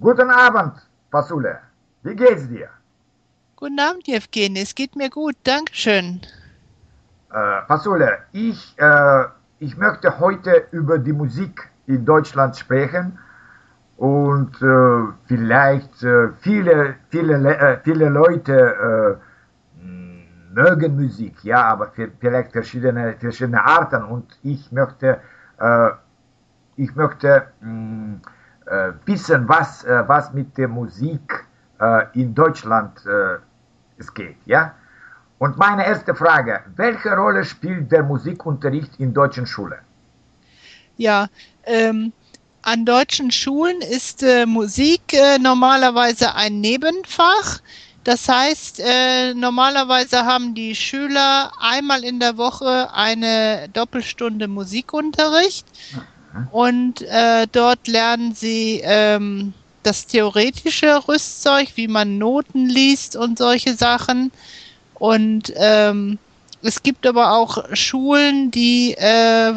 Guten Abend, Fasule. Wie geht's dir? Guten Abend, Jevgeny. Es geht mir gut. Dankeschön. Äh, Fasule, ich, äh, ich möchte heute über die Musik in Deutschland sprechen und äh, vielleicht äh, viele, viele, äh, viele Leute äh, mögen Musik, ja, aber vielleicht verschiedene, verschiedene Arten und ich möchte, äh, ich möchte mh, äh, wissen, was, äh, was mit der Musik äh, in Deutschland äh, es geht, ja. Und meine erste Frage, welche Rolle spielt der Musikunterricht in deutschen Schulen? Ja, ähm, an deutschen Schulen ist äh, Musik äh, normalerweise ein Nebenfach. Das heißt, äh, normalerweise haben die Schüler einmal in der Woche eine Doppelstunde Musikunterricht und äh, dort lernen sie ähm, das theoretische Rüstzeug, wie man Noten liest und solche Sachen. Und ähm, es gibt aber auch Schulen, die äh,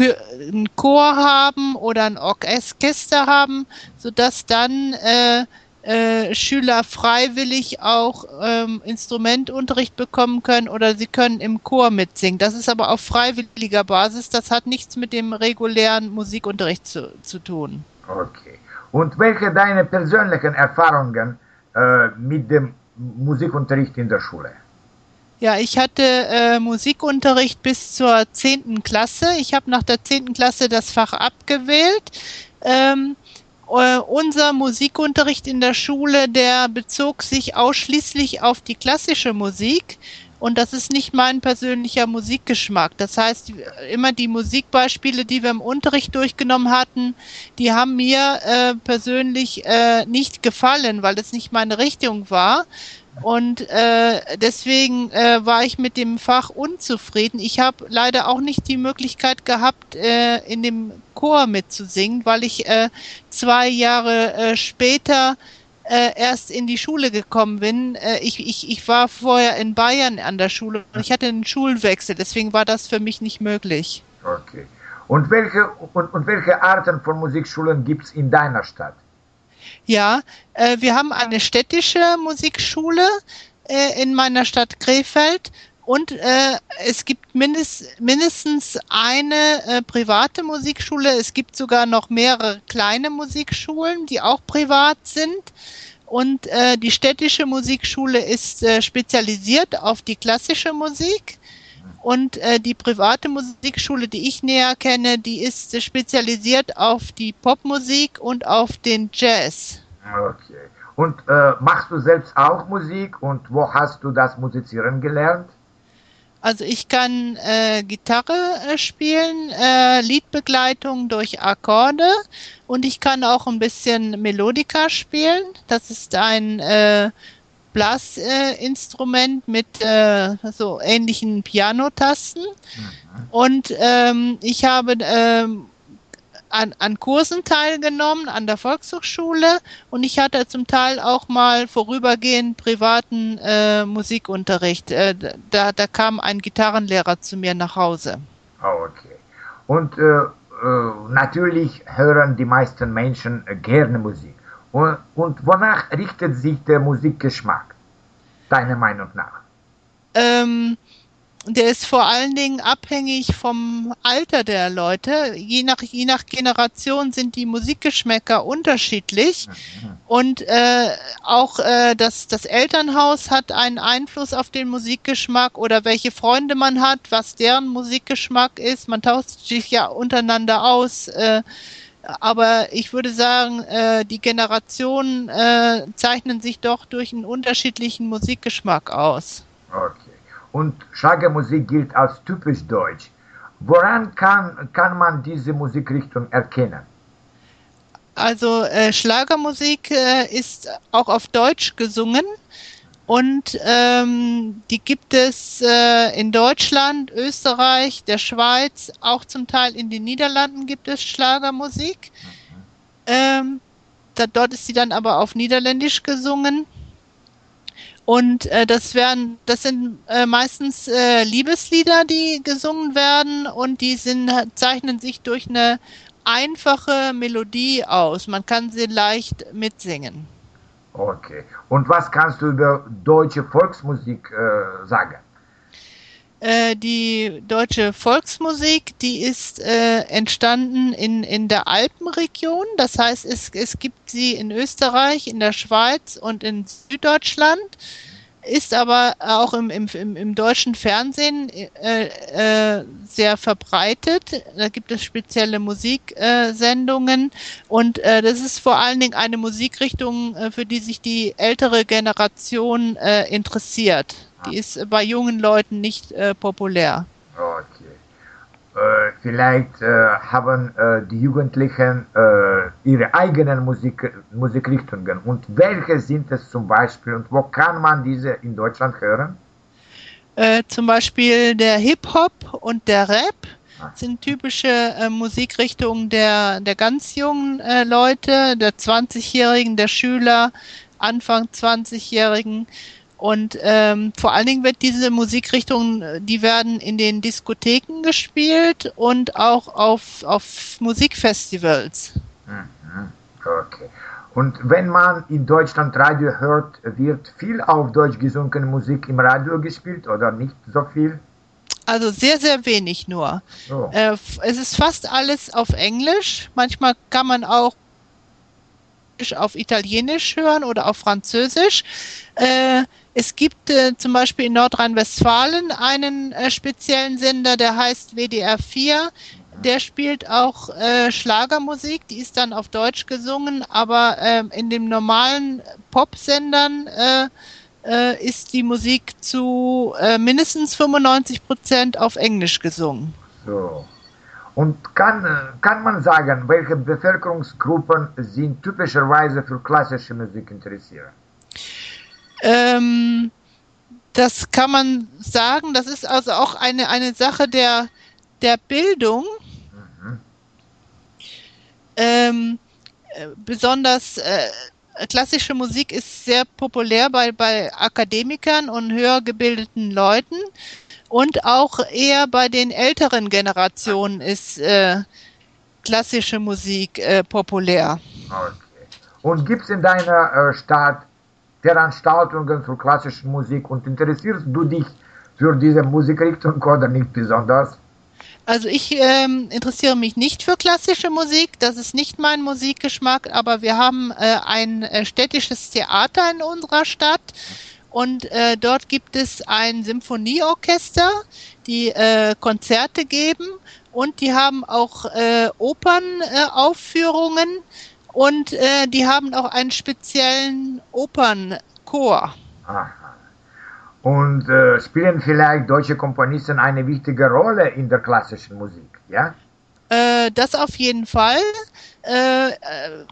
einen Chor haben oder ein Orchester haben, sodass dann äh, äh, Schüler freiwillig auch ähm, Instrumentunterricht bekommen können oder sie können im Chor mitsingen. Das ist aber auf freiwilliger Basis. Das hat nichts mit dem regulären Musikunterricht zu, zu tun. Okay. Und welche deine persönlichen Erfahrungen äh, mit dem Musikunterricht in der Schule? Ja, ich hatte äh, Musikunterricht bis zur zehnten Klasse. Ich habe nach der zehnten Klasse das Fach abgewählt. Ähm, äh, unser Musikunterricht in der Schule, der bezog sich ausschließlich auf die klassische Musik. Und das ist nicht mein persönlicher Musikgeschmack. Das heißt, immer die Musikbeispiele, die wir im Unterricht durchgenommen hatten, die haben mir äh, persönlich äh, nicht gefallen, weil es nicht meine Richtung war. Und äh, deswegen äh, war ich mit dem Fach unzufrieden. Ich habe leider auch nicht die Möglichkeit gehabt, äh, in dem Chor mitzusingen, weil ich äh, zwei Jahre äh, später äh, erst in die Schule gekommen bin. Äh, ich, ich, ich war vorher in Bayern an der Schule und ich hatte einen Schulwechsel, deswegen war das für mich nicht möglich. Okay. Und welche, und, und welche Arten von Musikschulen gibt es in deiner Stadt? Ja, äh, wir haben eine städtische Musikschule äh, in meiner Stadt Krefeld und äh, es gibt mindest, mindestens eine äh, private Musikschule. Es gibt sogar noch mehrere kleine Musikschulen, die auch privat sind. Und äh, die städtische Musikschule ist äh, spezialisiert auf die klassische Musik. Und äh, die private Musikschule, die ich näher kenne, die ist spezialisiert auf die Popmusik und auf den Jazz. Okay. Und äh, machst du selbst auch Musik und wo hast du das Musizieren gelernt? Also ich kann äh, Gitarre äh, spielen, äh, Liedbegleitung durch Akkorde und ich kann auch ein bisschen Melodika spielen. Das ist ein äh, Blasinstrument mit äh, so ähnlichen Pianotasten. Mhm. Und ähm, ich habe ähm, an, an Kursen teilgenommen an der Volkshochschule und ich hatte zum Teil auch mal vorübergehend privaten äh, Musikunterricht. Äh, da, da kam ein Gitarrenlehrer zu mir nach Hause. Oh, okay. Und äh, äh natürlich hören die meisten Menschen gerne Musik. Und, und wonach richtet sich der Musikgeschmack, deiner Meinung nach? Ähm, der ist vor allen Dingen abhängig vom Alter der Leute. Je nach, je nach Generation sind die Musikgeschmäcker unterschiedlich. Mhm. Und äh, auch äh, das, das Elternhaus hat einen Einfluss auf den Musikgeschmack oder welche Freunde man hat, was deren Musikgeschmack ist. Man tauscht sich ja untereinander aus. Äh, aber ich würde sagen, äh, die Generationen äh, zeichnen sich doch durch einen unterschiedlichen Musikgeschmack aus. Okay und Schlagermusik gilt als typisch deutsch. Woran kann, kann man diese Musikrichtung erkennen? Also äh, Schlagermusik äh, ist auch auf Deutsch gesungen und ähm, die gibt es äh, in Deutschland, Österreich, der Schweiz, auch zum Teil in den Niederlanden gibt es Schlagermusik. Mhm. Ähm, da, dort ist sie dann aber auf Niederländisch gesungen. Und äh, das werden, das sind äh, meistens äh, Liebeslieder, die gesungen werden und die sind, zeichnen sich durch eine einfache Melodie aus. Man kann sie leicht mitsingen. Okay. Und was kannst du über deutsche Volksmusik äh, sagen? Äh, die deutsche Volksmusik, die ist äh, entstanden in, in der Alpenregion. Das heißt, es, es gibt sie in Österreich, in der Schweiz und in Süddeutschland ist aber auch im, im, im deutschen Fernsehen äh, äh, sehr verbreitet. Da gibt es spezielle Musiksendungen und äh, das ist vor allen Dingen eine Musikrichtung, äh, für die sich die ältere Generation äh, interessiert. Die ist bei jungen Leuten nicht äh, populär. Okay. Äh, vielleicht äh, haben äh, die Jugendlichen äh, ihre eigenen Musik, Musikrichtungen. Und welche sind es zum Beispiel und wo kann man diese in Deutschland hören? Äh, zum Beispiel der Hip-Hop und der Rap ah. sind typische äh, Musikrichtungen der, der ganz jungen Leute, der 20-Jährigen, der Schüler, Anfang 20-Jährigen. Und ähm, vor allen Dingen wird diese Musikrichtung, die werden in den Diskotheken gespielt und auch auf, auf Musikfestivals. Mhm. Okay. Und wenn man in Deutschland Radio hört, wird viel auf Deutsch gesungene Musik im Radio gespielt oder nicht so viel? Also sehr, sehr wenig nur. Oh. Äh, es ist fast alles auf Englisch. Manchmal kann man auch auf Italienisch hören oder auf Französisch. Äh, es gibt äh, zum Beispiel in Nordrhein-Westfalen einen äh, speziellen Sender, der heißt WDR 4. Der spielt auch äh, Schlagermusik, die ist dann auf Deutsch gesungen, aber ähm, in den normalen Popsendern äh, äh, ist die Musik zu äh, mindestens 95 Prozent auf Englisch gesungen. So. Und kann, kann man sagen, welche Bevölkerungsgruppen sind typischerweise für klassische Musik interessiert? Ähm, das kann man sagen, das ist also auch eine, eine Sache der, der Bildung. Ähm, äh, besonders äh, klassische Musik ist sehr populär bei, bei Akademikern und höher gebildeten Leuten und auch eher bei den älteren Generationen ist äh, klassische Musik äh, populär. Okay. Und gibt es in deiner äh, Stadt Veranstaltungen für klassische Musik und interessierst du dich für diese Musikrichtung oder nicht besonders? Also ich ähm, interessiere mich nicht für klassische Musik, das ist nicht mein Musikgeschmack, aber wir haben äh, ein äh, städtisches Theater in unserer Stadt und äh, dort gibt es ein Symphonieorchester, die äh, Konzerte geben und die haben auch äh, Opernaufführungen und äh, die haben auch einen speziellen Opernchor. Aha. Und äh, spielen vielleicht deutsche Komponisten eine wichtige Rolle in der klassischen Musik, ja? Äh, das auf jeden Fall. Äh, äh,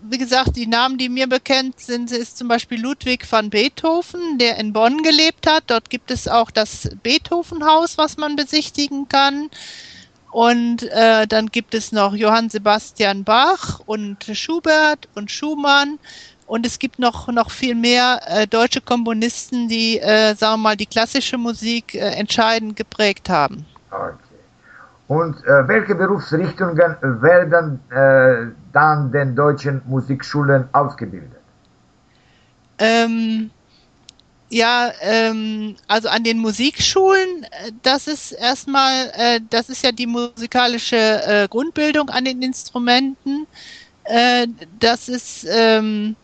wie gesagt, die Namen, die mir bekannt sind, ist zum Beispiel Ludwig van Beethoven, der in Bonn gelebt hat. Dort gibt es auch das Beethovenhaus, was man besichtigen kann. Und äh, dann gibt es noch Johann Sebastian Bach und Schubert und Schumann. Und es gibt noch, noch viel mehr äh, deutsche Komponisten, die, äh, sagen wir mal, die klassische Musik äh, entscheidend geprägt haben. Okay. Und äh, welche Berufsrichtungen werden äh, dann den deutschen Musikschulen ausgebildet? Ähm, ja, ähm, also an den Musikschulen, äh, das ist erstmal, äh, das ist ja die musikalische äh, Grundbildung an den Instrumenten. Äh, das ist ähm,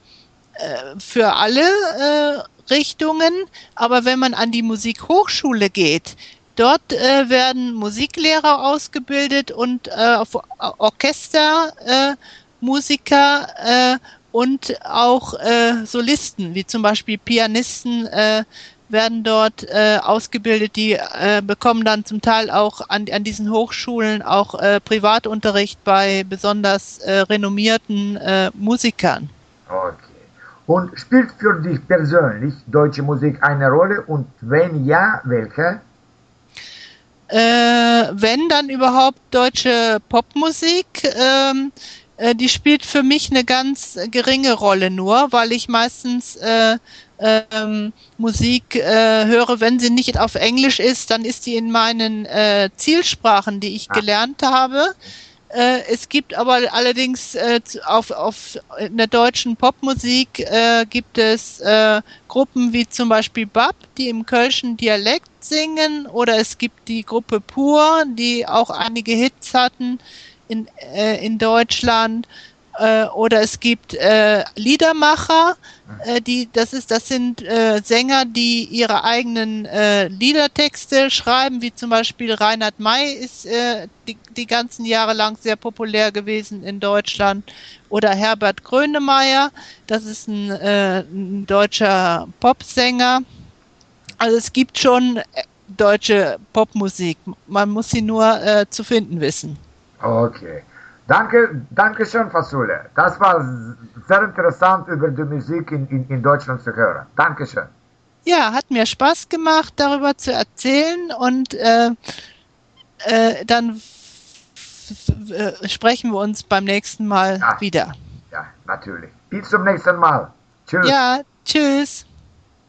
äh, für alle äh, Richtungen, aber wenn man an die Musikhochschule geht, dort äh, werden Musiklehrer ausgebildet und äh, Und auch äh, Solisten, wie zum Beispiel Pianisten, äh, werden dort äh, ausgebildet, die äh, bekommen dann zum Teil auch an, an diesen Hochschulen auch äh, Privatunterricht bei besonders äh, renommierten äh, Musikern. Okay. Und spielt für dich persönlich deutsche Musik eine Rolle und wenn ja, welche? Äh, wenn dann überhaupt deutsche Popmusik. Ähm, äh, die spielt für mich eine ganz geringe Rolle nur, weil ich meistens äh, ähm, Musik äh, höre, wenn sie nicht auf Englisch ist, dann ist die in meinen äh, Zielsprachen, die ich ah. gelernt habe. Äh, es gibt aber allerdings äh, auf, auf in der deutschen Popmusik äh, gibt es äh, Gruppen wie zum Beispiel Bab, die im kölschen Dialekt singen, oder es gibt die Gruppe Pur, die auch einige Hits hatten in, äh, in Deutschland äh, oder es gibt äh, Liedermacher, äh, die das ist das sind äh, Sänger, die ihre eigenen äh, Liedertexte schreiben, wie zum Beispiel Reinhard May ist äh, die, die ganzen Jahre lang sehr populär gewesen in Deutschland oder Herbert Grönemeyer, das ist ein, ein deutscher Popsänger. Also es gibt schon deutsche Popmusik, man muss sie nur zu finden wissen. Okay. Danke, danke schön, Fasule. Das war sehr interessant, über die Musik in, in, in Deutschland zu hören. Dankeschön. Ja, hat mir Spaß gemacht, darüber zu erzählen und äh, äh, dann äh, sprechen wir uns beim nächsten Mal ja. wieder. Ja, natürlich. Bis zum nächsten Mal. Tschüss. Ja, tschüss.